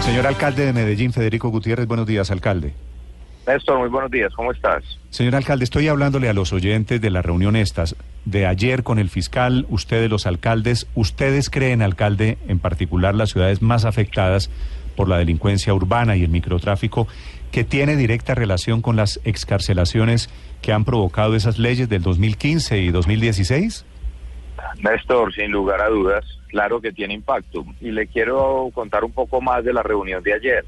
Señor alcalde de Medellín, Federico Gutiérrez, buenos días, alcalde. Néstor, muy buenos días, ¿cómo estás? Señor alcalde, estoy hablándole a los oyentes de la reunión estas, de ayer con el fiscal, ustedes los alcaldes, ¿ustedes creen, alcalde, en particular las ciudades más afectadas por la delincuencia urbana y el microtráfico, que tiene directa relación con las excarcelaciones que han provocado esas leyes del 2015 y 2016? Néstor, sin lugar a dudas, claro que tiene impacto. Y le quiero contar un poco más de la reunión de ayer.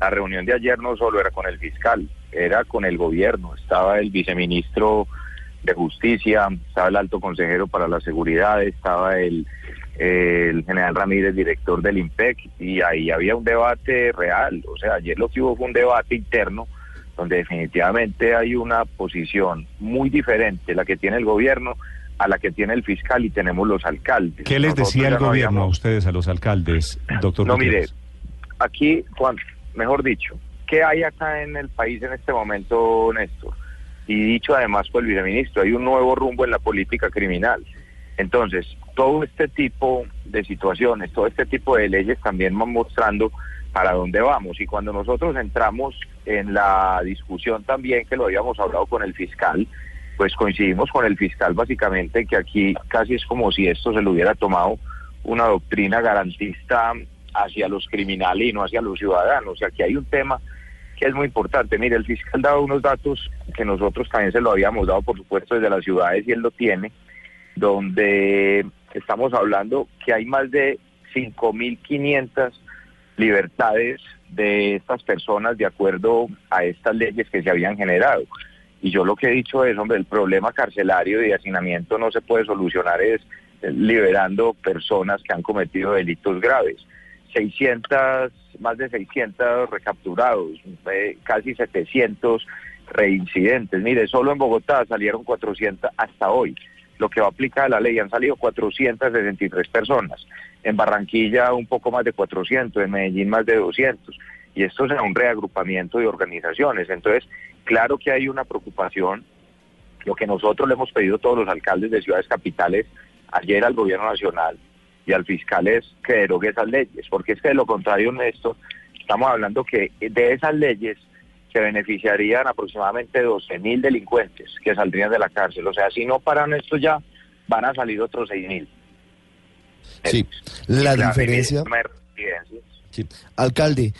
La reunión de ayer no solo era con el fiscal, era con el gobierno. Estaba el viceministro de Justicia, estaba el alto consejero para la seguridad, estaba el, general Ramírez, director del IMPEC, y ahí había un debate real. O sea, ayer lo que hubo fue un debate interno donde definitivamente hay una posición muy diferente, la que tiene el gobierno a la que tiene el fiscal y tenemos los alcaldes. ¿Qué les decía el gobierno a ustedes, a los alcaldes, doctor? No, mire, aquí, Juan, mejor dicho, ¿qué hay acá en el país en este momento, Néstor? Y dicho además por el viceministro, hay un nuevo rumbo en la política criminal. Entonces, todo este tipo de situaciones, todo este tipo de leyes también van mostrando para dónde vamos. Y cuando nosotros entramos en la discusión también, que lo habíamos hablado con el fiscal, pues coincidimos con el fiscal básicamente que aquí casi es como si esto se lo hubiera tomado una doctrina garantista hacia los criminales y no hacia los ciudadanos. O sea, aquí hay un tema que es muy importante. Mire, el fiscal dado unos datos que nosotros también se lo habíamos dado, por supuesto, desde las ciudades y él lo tiene, donde estamos hablando que hay más de 5.500 libertades de estas personas de acuerdo a estas leyes que se habían generado. Y yo lo que he dicho es, hombre, el problema carcelario y de hacinamiento no se puede solucionar es liberando personas que han cometido delitos graves. 600, más de 600 recapturados, eh, casi 700 reincidentes. Mire, solo en Bogotá salieron 400 hasta hoy. Lo que va a aplicar la ley han salido 463 personas. En Barranquilla un poco más de 400, en Medellín más de 200. Y esto será un reagrupamiento de organizaciones. Entonces, claro que hay una preocupación. Lo que nosotros le hemos pedido a todos los alcaldes de ciudades capitales ayer al gobierno nacional y al fiscal es que derogue esas leyes, porque es que de lo contrario, esto estamos hablando que de esas leyes se beneficiarían aproximadamente 12 mil delincuentes que saldrían de la cárcel. O sea, si no paran esto ya, van a salir otros 6 mil. Sí, la diferencia... Sí. Alcalde,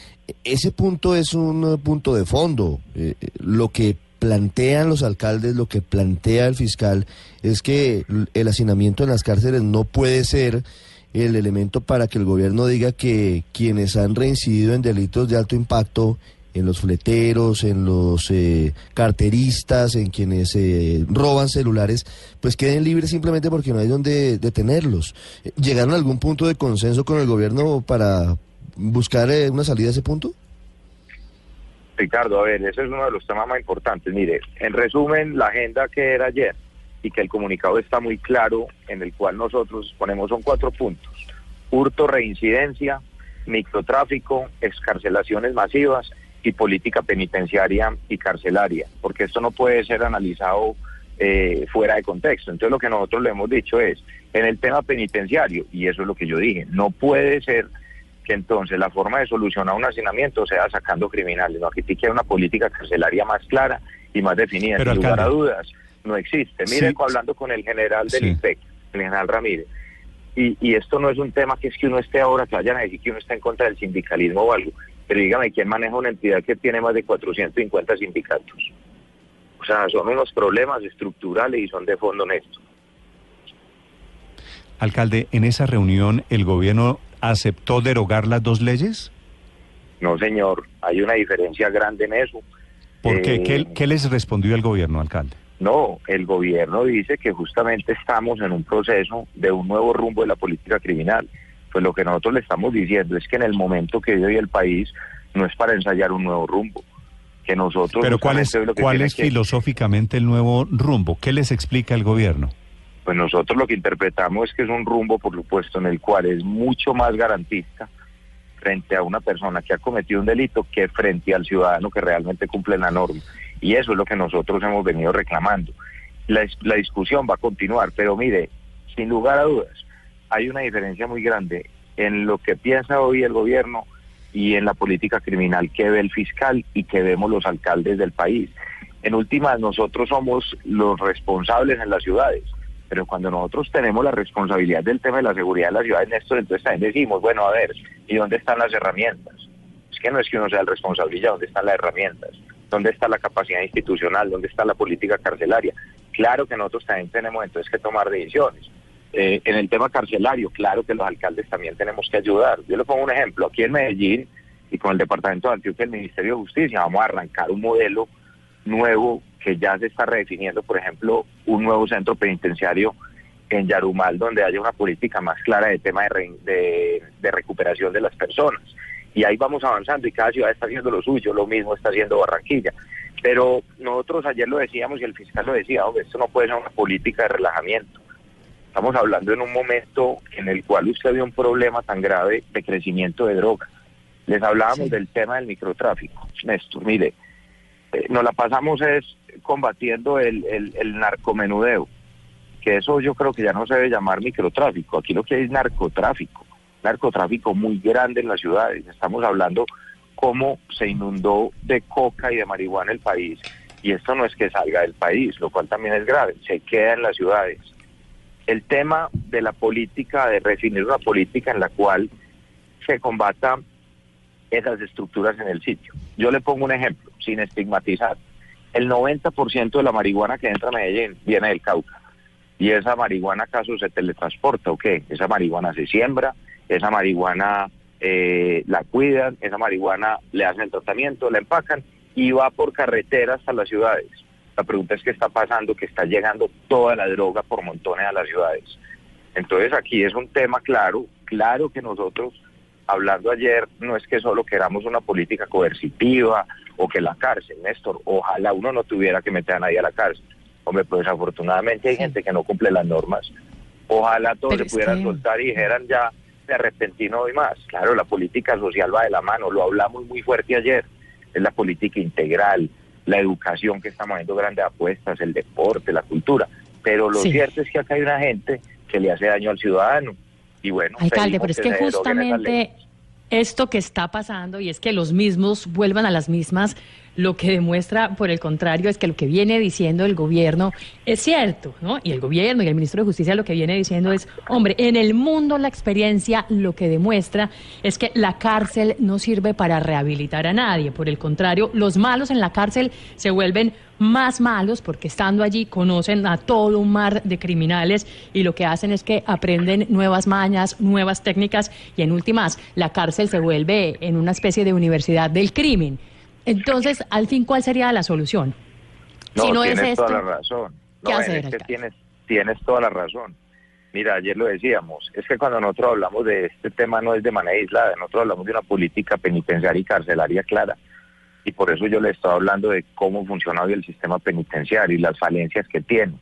ese punto es un punto de fondo. Eh, lo que plantean los alcaldes, lo que plantea el fiscal, es que el hacinamiento en las cárceles no puede ser el elemento para que el gobierno diga que quienes han reincidido en delitos de alto impacto, en los fleteros, en los eh, carteristas, en quienes eh, roban celulares, pues queden libres simplemente porque no hay donde detenerlos. ¿Llegaron a algún punto de consenso con el gobierno para buscar eh, una salida a ese punto? Ricardo, a ver, ese es uno de los temas más importantes. Mire, en resumen, la agenda que era ayer y que el comunicado está muy claro, en el cual nosotros ponemos son cuatro puntos. Hurto, reincidencia, microtráfico, excarcelaciones masivas y política penitenciaria y carcelaria, porque esto no puede ser analizado eh, fuera de contexto. Entonces lo que nosotros le hemos dicho es, en el tema penitenciario, y eso es lo que yo dije, no puede ser que entonces la forma de solucionar un hacinamiento sea sacando criminales. No, aquí tiene que una política carcelaria más clara y más definida. Sin lugar a dudas, no existe. Miren, hablando con el general del IPEC, el general Ramírez, y, y, esto no es un tema que es que uno esté ahora, que vayan a decir que uno está en contra del sindicalismo o algo, pero dígame, ¿quién maneja una entidad que tiene más de 450 sindicatos? O sea, son unos problemas estructurales y son de fondo honesto. Alcalde, en esa reunión el gobierno aceptó derogar las dos leyes? No, señor, hay una diferencia grande en eso. ¿Por qué? ¿Qué, eh, les respondió el gobierno, alcalde? No, el gobierno dice que justamente estamos en un proceso de un nuevo rumbo de la política criminal. Pues lo que nosotros le estamos diciendo es que en el momento que vive hoy el país no es para ensayar un nuevo rumbo. Que nosotros Pero ¿cuál es, ¿cuál es filosóficamente el nuevo rumbo? ¿Qué les explica el gobierno? Pues nosotros lo que interpretamos es que es un rumbo, por supuesto, en el cual es mucho más garantista frente a una persona que ha cometido un delito que frente al ciudadano que realmente cumple la norma. Y eso es lo que nosotros hemos venido reclamando. La, la discusión va a continuar, pero mire, sin lugar a dudas, hay una diferencia muy grande en lo que piensa hoy el gobierno y en la política criminal que ve el fiscal y que vemos los alcaldes del país. En últimas, nosotros somos los responsables en las ciudades pero cuando nosotros tenemos la responsabilidad del tema de la seguridad de la ciudad, Néstor, entonces también decimos, bueno, a ver, ¿y dónde están las herramientas? Es que no es que uno sea el responsable ya, ¿dónde están las herramientas? ¿Dónde está la capacidad institucional? ¿Dónde está la política carcelaria? Claro que nosotros también tenemos entonces que tomar decisiones. Eh, en el tema carcelario, claro que los alcaldes también tenemos que ayudar. Yo le pongo un ejemplo, aquí en Medellín y con el Departamento de Antioquia, el Ministerio de Justicia, vamos a arrancar un modelo nuevo que ya se está redefiniendo, por ejemplo, un nuevo centro penitenciario en Yarumal, donde haya una política más clara de tema de, de, recuperación de las personas. Y ahí vamos avanzando y cada ciudad está haciendo lo suyo, lo mismo está haciendo Barranquilla. Pero nosotros ayer lo decíamos y el fiscal lo decía, esto no puede ser una política de relajamiento. Estamos hablando en un momento en el cual usted vio un problema tan grave de crecimiento de drogas. Les hablábamos del tema del microtráfico. Néstor, mire, eh, nos la pasamos es combatiendo el, el, narcomenudeo, que eso yo creo que ya no se debe llamar microtráfico, aquí lo que hay es narcotráfico, narcotráfico muy grande en las ciudades, estamos hablando cómo se inundó de coca y de marihuana el país, y esto no es que salga del país, lo cual también es grave, se queda en las ciudades. El tema de la política, de definir una política en la cual se combata esas estructuras en el sitio. Yo le pongo un ejemplo, sin estigmatizar. El 90% de la marihuana que entra a Medellín viene del Cauca. ¿Y esa marihuana acaso se teletransporta o qué? Esa marihuana se siembra, esa marihuana eh, la cuidan, esa marihuana le hacen tratamiento, la empacan y va por carretera hasta las ciudades. La pregunta es qué está pasando, que está llegando toda la droga por montones a las ciudades. Entonces aquí es un tema claro, claro que nosotros hablando ayer, no es que solo queramos una política coercitiva o que la cárcel, Néstor, ojalá uno no tuviera que meter a nadie a la cárcel. Hombre, pues afortunadamente hay gente que no cumple las normas. Ojalá todos se pudieran soltar y dijeran ya, de arrepentino y más. Claro, la política social va de la mano, lo hablamos muy fuerte ayer. Es la política integral, la educación que estamos haciendo grandes apuestas, el deporte, la cultura. Pero lo cierto es que acá hay una gente que le hace daño al ciudadano y bueno, alcalde, pero es que justamente esto que está pasando y es que los mismos vuelvan a las mismas lo que demuestra, por el contrario, es que lo que viene diciendo el gobierno es cierto, ¿no? Y el gobierno y el ministro de Justicia lo que viene diciendo es, hombre, en el mundo la experiencia lo que demuestra es que la cárcel no sirve para rehabilitar a nadie. Por el contrario, los malos en la cárcel se vuelven más malos porque estando allí conocen a todo un mar de criminales y lo que hacen es que aprenden nuevas mañas, nuevas técnicas y en últimas la cárcel se vuelve en una especie de universidad del crimen. Entonces, al fin, ¿cuál sería la solución? No, si no tienes es toda la razón. No, Es que tienes, tienes toda la razón. Mira, ayer lo decíamos, es que cuando nosotros hablamos de este tema no es de manera aislada, nosotros hablamos de una política penitenciaria y carcelaria clara. Y por eso yo le estaba hablando de cómo funciona hoy el sistema penitenciario y las falencias que tiene.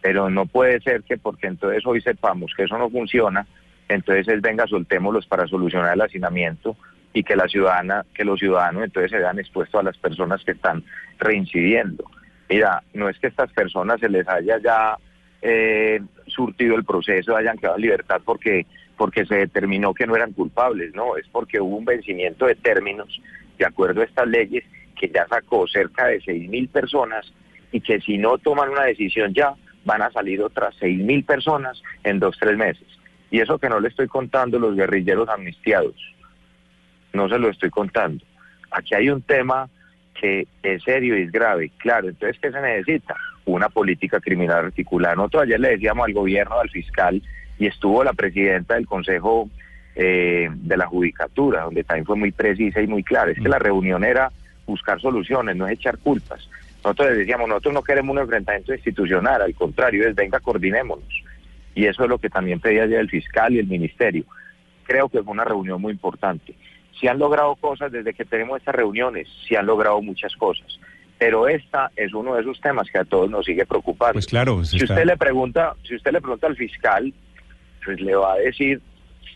Pero no puede ser que porque entonces hoy sepamos que eso no funciona, entonces es venga, soltémoslos para solucionar el hacinamiento y que la ciudadana, que los ciudadanos entonces se vean expuestos a las personas que están reincidiendo. Mira, no es que estas personas se les haya ya eh, surtido el proceso, hayan quedado en libertad porque, porque se determinó que no eran culpables, no, es porque hubo un vencimiento de términos de acuerdo a estas leyes que ya sacó cerca de seis mil personas y que si no toman una decisión ya van a salir otras seis mil personas en dos, tres meses. Y eso que no le estoy contando los guerrilleros amnistiados, no se lo estoy contando. Aquí hay un tema que es serio y es grave. Claro, entonces, ¿qué se necesita? Una política criminal articulada. Nosotros ayer le decíamos al gobierno, al fiscal, y estuvo la presidenta del Consejo eh, de la Judicatura, donde también fue muy precisa y muy clara. Es que la reunión era buscar soluciones, no es echar culpas. Nosotros decíamos, nosotros no queremos un enfrentamiento institucional, al contrario, es venga, coordinémonos. Y eso es lo que también pedía ya el fiscal y el ministerio. Creo que fue una reunión muy importante. Se han logrado cosas desde que tenemos estas reuniones, se han logrado muchas cosas. Pero esta es uno de esos temas que a todos nos sigue preocupando. Pues claro, si usted le pregunta, si usted le pregunta al fiscal, pues le va a decir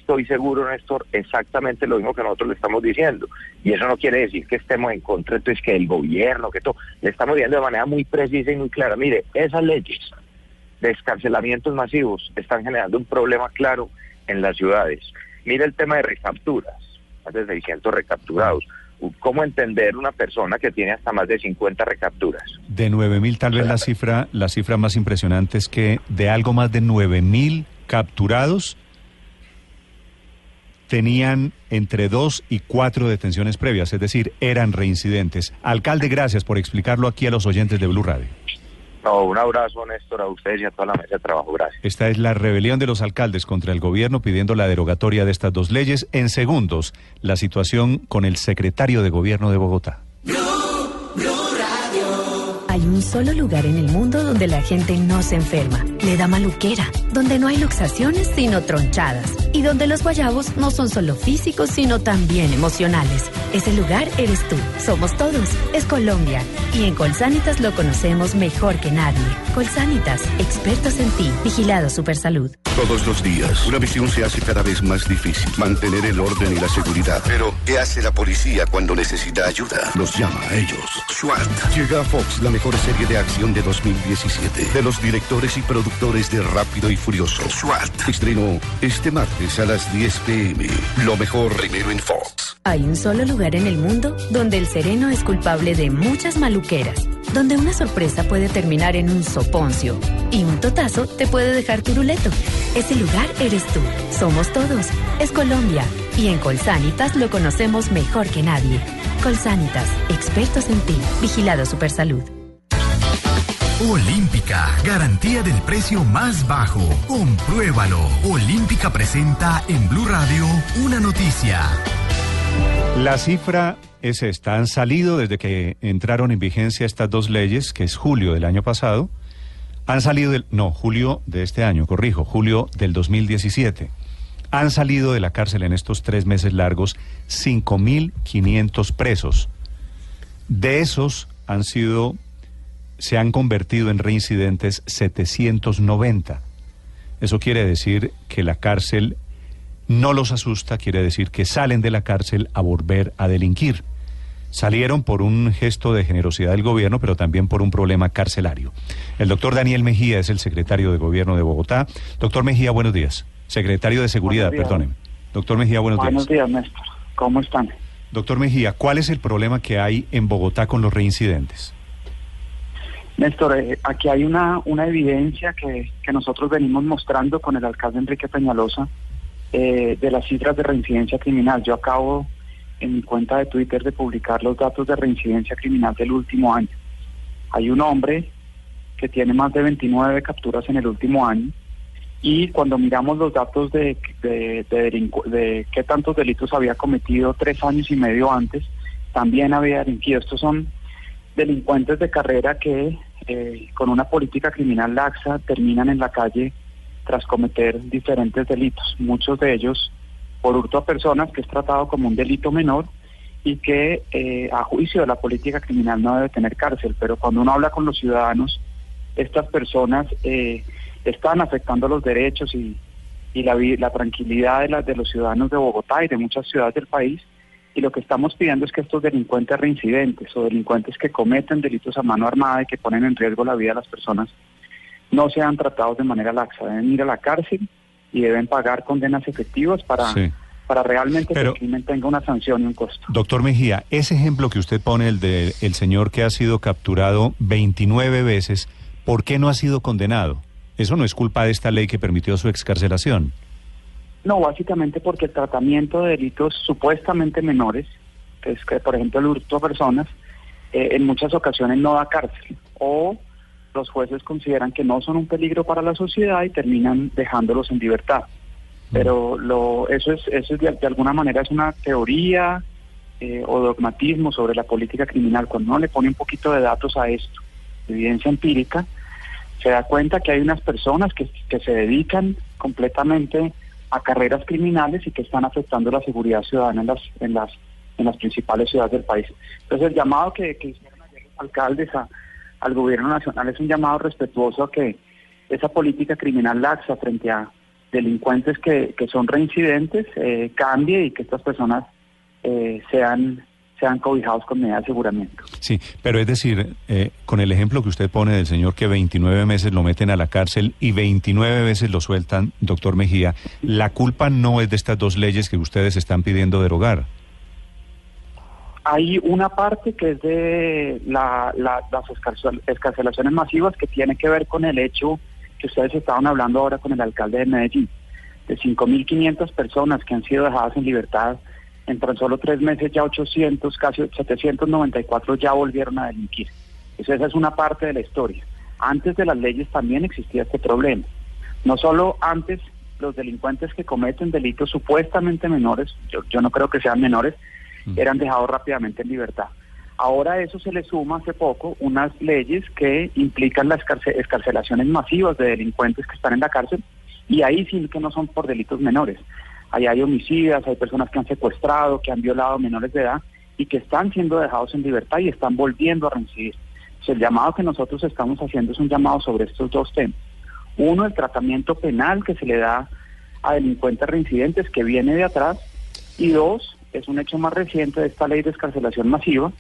estoy seguro, Néstor, exactamente lo mismo que nosotros le estamos diciendo. Y eso no quiere decir que estemos en contra, entonces que el gobierno, que todo. Le estamos diciendo de manera muy precisa y muy clara. Mire, esas leyes de escarcelamientos masivos están generando un problema claro en las ciudades. Mire el tema de recapturas, más de 600 recapturados. ¿Cómo entender una persona que tiene hasta más de 50 recapturas? De 9.000 tal vez la cifra, la cifra más impresionante es que de algo más de 9.000 capturados, tenían entre dos y cuatro detenciones previas, es decir, eran reincidentes. Alcalde, gracias por explicarlo aquí a los oyentes de Blue Radio. No, un abrazo, Néstor, a ustedes y a toda la mesa de trabajo. Gracias. Esta es la rebelión de los alcaldes contra el gobierno pidiendo la derogatoria de estas dos leyes. En segundos, la situación con el secretario de gobierno de Bogotá. Hay un solo lugar en el mundo donde la gente no se enferma, le da maluquera, donde no hay luxaciones sino tronchadas y donde los guayabos no son solo físicos sino también emocionales. Ese lugar eres tú, somos todos, es Colombia y en Colsanitas lo conocemos mejor que nadie. Colsanitas, expertos en ti, vigilado Supersalud. Todos los días, una misión se hace cada vez más difícil, mantener el orden y la seguridad. Pero, ¿qué hace la policía cuando necesita ayuda? Los llama a ellos. SWAT. Llega a Fox la mejor serie de acción de 2017. De los directores y productores de Rápido y Furioso. SWAT. Estreno este martes a las 10 pm. Lo mejor primero en Fox. Hay un solo lugar en el mundo donde el sereno es culpable de muchas maluqueras. Donde una sorpresa puede terminar en un soponcio. Y un totazo te puede dejar turuleto. Ese lugar eres tú. Somos todos. Es Colombia. Y en Colsanitas lo conocemos mejor que nadie. Colsanitas, expertos en ti. Vigilado Supersalud. Olímpica, garantía del precio más bajo. Compruébalo. Olímpica presenta en Blue Radio una noticia. La cifra es esta. Han salido desde que entraron en vigencia estas dos leyes, que es julio del año pasado. Han salido del... No, julio de este año, corrijo, julio del 2017. Han salido de la cárcel en estos tres meses largos 5.500 presos. De esos han sido se han convertido en reincidentes 790. Eso quiere decir que la cárcel no los asusta, quiere decir que salen de la cárcel a volver a delinquir. Salieron por un gesto de generosidad del gobierno, pero también por un problema carcelario. El doctor Daniel Mejía es el secretario de gobierno de Bogotá. Doctor Mejía, buenos días. Secretario de Seguridad, perdóneme. Doctor Mejía, buenos, días. Buenos días, Néstor. ¿Cómo están? Doctor Mejía, ¿cuál es el problema que hay en Bogotá con los reincidentes? Néstor, eh, aquí hay una, una evidencia que, nosotros venimos mostrando con el alcalde Enrique Peñalosa eh, de las cifras de reincidencia criminal. Yo acabo en mi cuenta de Twitter de publicar los datos de reincidencia criminal del último año. Hay un hombre que tiene más de 29 capturas en el último año y cuando miramos los datos de, de, qué tantos delitos había cometido tres años y medio antes, también había delinquido. Estos son delincuentes de carrera que eh, con una política criminal laxa terminan en la calle tras cometer diferentes delitos, muchos de ellos por hurto a personas, que es tratado como un delito menor y que eh, a juicio de la política criminal no debe tener cárcel, pero cuando uno habla con los ciudadanos, estas personas eh, están afectando los derechos y, y la, la tranquilidad de, la, de los ciudadanos de Bogotá y de muchas ciudades del país. Y lo que estamos pidiendo es que estos delincuentes reincidentes o delincuentes que cometen delitos a mano armada y que ponen en riesgo la vida de las personas no sean tratados de manera laxa, deben ir a la cárcel y deben pagar condenas efectivas para, para realmente que el crimen tenga una sanción y un costo. Doctor Mejía, ese ejemplo que usted pone, el de el señor que ha sido capturado 29 veces, ¿por qué no ha sido condenado? Eso no es culpa de esta ley que permitió su excarcelación. No, básicamente porque el tratamiento de delitos supuestamente menores, que es que por ejemplo el hurto a personas, eh, en muchas ocasiones no da cárcel o los jueces consideran que no son un peligro para la sociedad y terminan dejándolos en libertad. Mm. Pero lo, eso es, eso es de, alguna manera es una teoría eh, o dogmatismo sobre la política criminal, cuando uno le pone un poquito de datos a esto, evidencia empírica, se da cuenta que hay unas personas que, que se dedican completamente a carreras criminales y que están afectando la seguridad ciudadana en las, en las, en las principales ciudades del país. Entonces el llamado que, que hicieron ayer los alcaldes al gobierno nacional es un llamado respetuoso a que esa política criminal laxa frente a delincuentes que, que son reincidentes eh, cambie y que estas personas eh, sean sean cobijados con medidas de aseguramiento. Sí, pero es decir, eh, con el ejemplo que usted pone del señor que 29 meses lo meten a la cárcel y 29 veces lo sueltan, doctor Mejía, la culpa no es de estas dos leyes que ustedes están pidiendo derogar. Hay una parte que es de la, las escarcelaciones masivas que tiene que ver con el hecho que ustedes estaban hablando ahora con el alcalde de Medellín, de 5.500 personas que han sido dejadas en libertad en tan solo tres meses ya 800, casi 794 ya volvieron a delinquir. esa es una parte de la historia. Antes de las leyes también existía este problema. No solo antes los delincuentes que cometen delitos supuestamente menores, yo, no creo que sean menores. Eran dejados rápidamente en libertad. Ahora a eso se le suma hace poco unas leyes que implican las escarcelaciones masivas de delincuentes que están en la cárcel y ahí sí que no son por delitos menores. Ahí hay homicidas, hay personas que han secuestrado, que han violado menores de edad y que están siendo dejados en libertad y están volviendo a reincidir. el llamado que nosotros estamos haciendo es un llamado sobre estos dos temas. Uno, el tratamiento penal que se le da a delincuentes reincidentes que viene de atrás. Y dos, es un hecho más reciente de esta ley de escarcelación masiva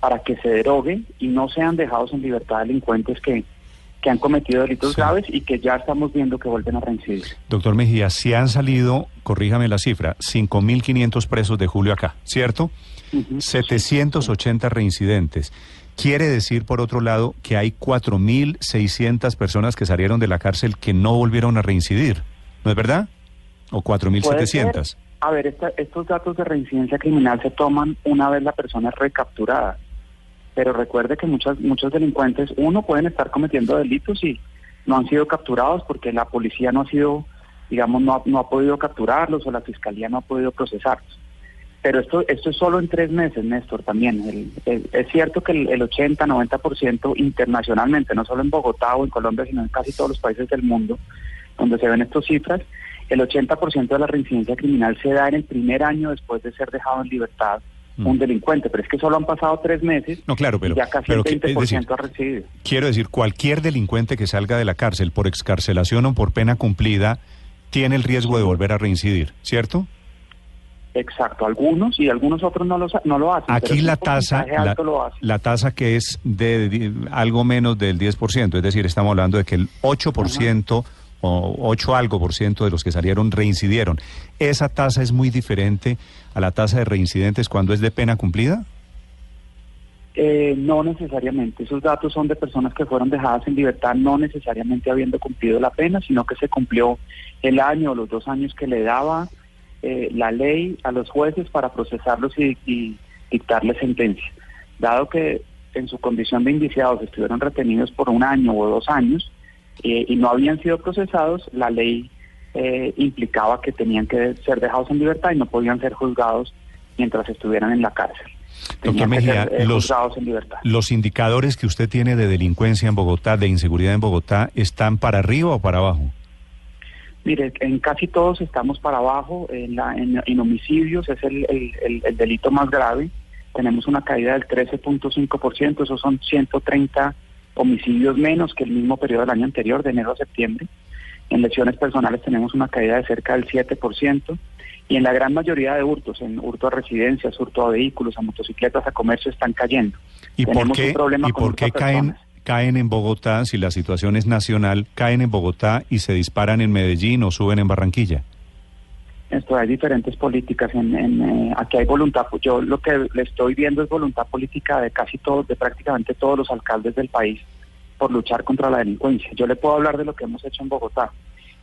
para que se derogue y no sean dejados en libertad delincuentes que que han cometido delitos graves y que ya estamos viendo que vuelven a reincidir. Doctor Mejía, si han salido, corríjame la cifra, 5.500 presos de julio acá, ¿cierto? 780 reincidentes. Quiere decir, por otro lado, que hay 4.600 personas que salieron de la cárcel que no volvieron a reincidir, ¿no es verdad? ¿O 4.700? A ver, estos datos de reincidencia criminal se toman una vez la persona es recapturada pero recuerde que muchas, muchos delincuentes, uno, pueden estar cometiendo delitos y no han sido capturados porque la policía no ha sido, digamos, no ha, no ha podido capturarlos o la fiscalía no ha podido procesarlos. Pero esto, esto es solo en tres meses, Néstor, también. es cierto que el, 80-90% internacionalmente, no solo en Bogotá o en Colombia, sino en casi todos los países del mundo, donde se ven estas cifras, el 80% de la reincidencia criminal se da en el primer año después de ser dejado en libertad Mm. un delincuente, pero es que solo han pasado tres meses no, claro, pero, y ya casi el 20% ha recibido. Quiero decir, cualquier delincuente que salga de la cárcel por excarcelación o por pena cumplida tiene el riesgo de volver a reincidir, ¿cierto? Exacto, algunos y algunos otros no lo, no lo hacen. Aquí la tasa, la, tasa que es de, algo menos del 10%, es decir, estamos hablando de que el 8% o 8 algo por ciento de los que salieron reincidieron. ¿Esa tasa es muy diferente a la tasa de reincidentes cuando es de pena cumplida? Eh, no necesariamente. Esos datos son de personas que fueron dejadas en libertad no necesariamente habiendo cumplido la pena, sino que se cumplió el año o los dos años que le daba eh, la ley a los jueces para procesarlos y, y dictarles sentencia. Dado que en su condición de indiciados estuvieron retenidos por un año o dos años, eh, y no habían sido procesados, la ley eh, implicaba que tenían que ser dejados en libertad y no podían ser juzgados mientras estuvieran en la cárcel. Doctor Mejía, eh, los, en libertad. los indicadores que usted tiene de delincuencia en Bogotá, de inseguridad en Bogotá, ¿están para arriba o para abajo? Mire, en casi todos estamos para abajo. En, la, en, homicidios es el, el, el, delito más grave. Tenemos una caída del 13.5%, esos son 130 homicidios menos que el mismo periodo del año anterior, de enero a septiembre. En lesiones personales tenemos una caída de cerca del 7% y en la gran mayoría de hurtos, en hurto a residencias, hurto a vehículos, a motocicletas, a comercio, están cayendo. ¿Y por qué, ¿y por qué caen, caen en Bogotá, si la situación es nacional, caen en Bogotá y se disparan en Medellín o suben en Barranquilla? Esto hay diferentes políticas. En, eh, aquí hay voluntad. Yo lo que le estoy viendo es voluntad política de casi todos, de prácticamente todos los alcaldes del país por luchar contra la delincuencia. Yo le puedo hablar de lo que hemos hecho en Bogotá.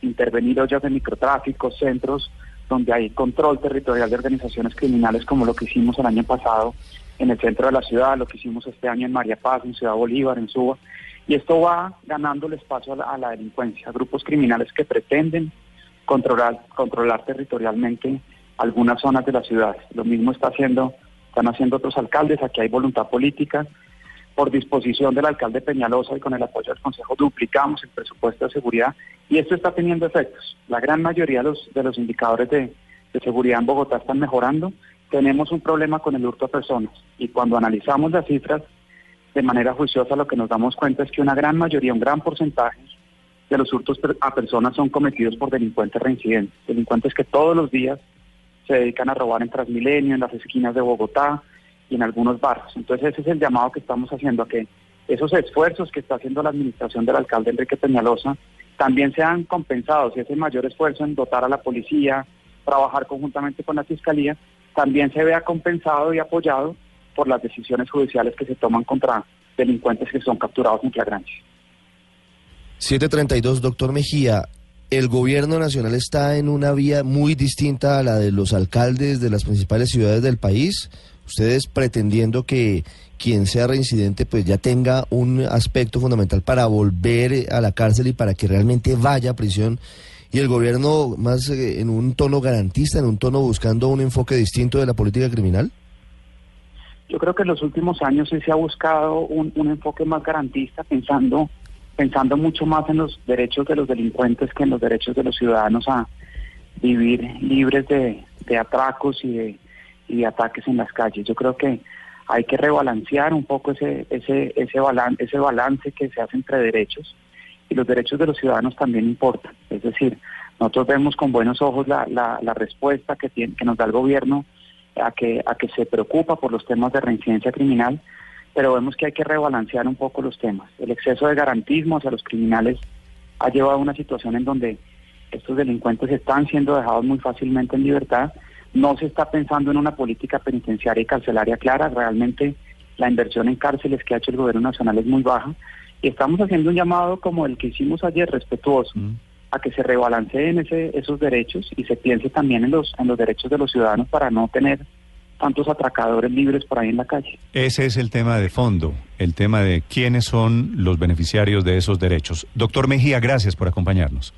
Intervenir ollas de microtráfico, centros donde hay control territorial de organizaciones criminales, como lo que hicimos el año pasado en el centro de la ciudad, lo que hicimos este año en María Paz, en Ciudad Bolívar, en Suba. Y esto va ganando el espacio a la, a la delincuencia, grupos criminales que pretenden controlar, controlar territorialmente algunas zonas de la ciudad. Lo mismo está haciendo están haciendo otros alcaldes, aquí hay voluntad política. Por disposición del alcalde Peñalosa y con el apoyo del Consejo duplicamos el presupuesto de seguridad y esto está teniendo efectos. La gran mayoría de los, de los indicadores de, de seguridad en Bogotá están mejorando. Tenemos un problema con el hurto a personas y cuando analizamos las cifras de manera juiciosa lo que nos damos cuenta es que una gran mayoría, un gran porcentaje de los hurtos a personas son cometidos por delincuentes reincidentes, delincuentes que todos los días se dedican a robar en Transmilenio, en las esquinas de Bogotá y en algunos barrios. Entonces ese es el llamado que estamos haciendo a que esos esfuerzos que está haciendo la administración del alcalde Enrique Peñalosa también sean compensados y ese mayor esfuerzo en dotar a la policía, trabajar conjuntamente con la fiscalía, también se vea compensado y apoyado por las decisiones judiciales que se toman contra delincuentes que son capturados en flagrancia. 732, doctor Mejía. El gobierno nacional está en una vía muy distinta a la de los alcaldes de las principales ciudades del país. Ustedes pretendiendo que quien sea reincidente pues ya tenga un aspecto fundamental para volver a la cárcel y para que realmente vaya a prisión. Y el gobierno más eh, en un tono garantista, en un tono buscando un enfoque distinto de la política criminal. Yo creo que en los últimos años sí se ha buscado un, enfoque más garantista, pensando, pensando mucho más en los derechos de los delincuentes que en los derechos de los ciudadanos a vivir libres de, atracos y de, y ataques en las calles. Yo creo que hay que rebalancear un poco ese, ese, ese, balance, ese balance que se hace entre derechos y los derechos de los ciudadanos también importan. Es decir, nosotros vemos con buenos ojos la, la, la respuesta que, tiene, que nos da el gobierno a que, a que se preocupa por los temas de reincidencia criminal, pero vemos que hay que rebalancear un poco los temas. El exceso de garantismo hacia los criminales ha llevado a una situación en donde estos delincuentes están siendo dejados muy fácilmente en libertad. No se está pensando en una política penitenciaria y carcelaria clara. Realmente la inversión en cárceles que ha hecho el gobierno nacional es muy baja. Y estamos haciendo un llamado como el que hicimos ayer, respetuoso, mm. a que se rebalanceen ese, esos derechos y se piense también en los, en los derechos de los ciudadanos para no tener tantos atracadores libres por ahí en la calle. Ese es el tema de fondo, el tema de quiénes son los beneficiarios de esos derechos. Doctor Mejía, gracias por acompañarnos.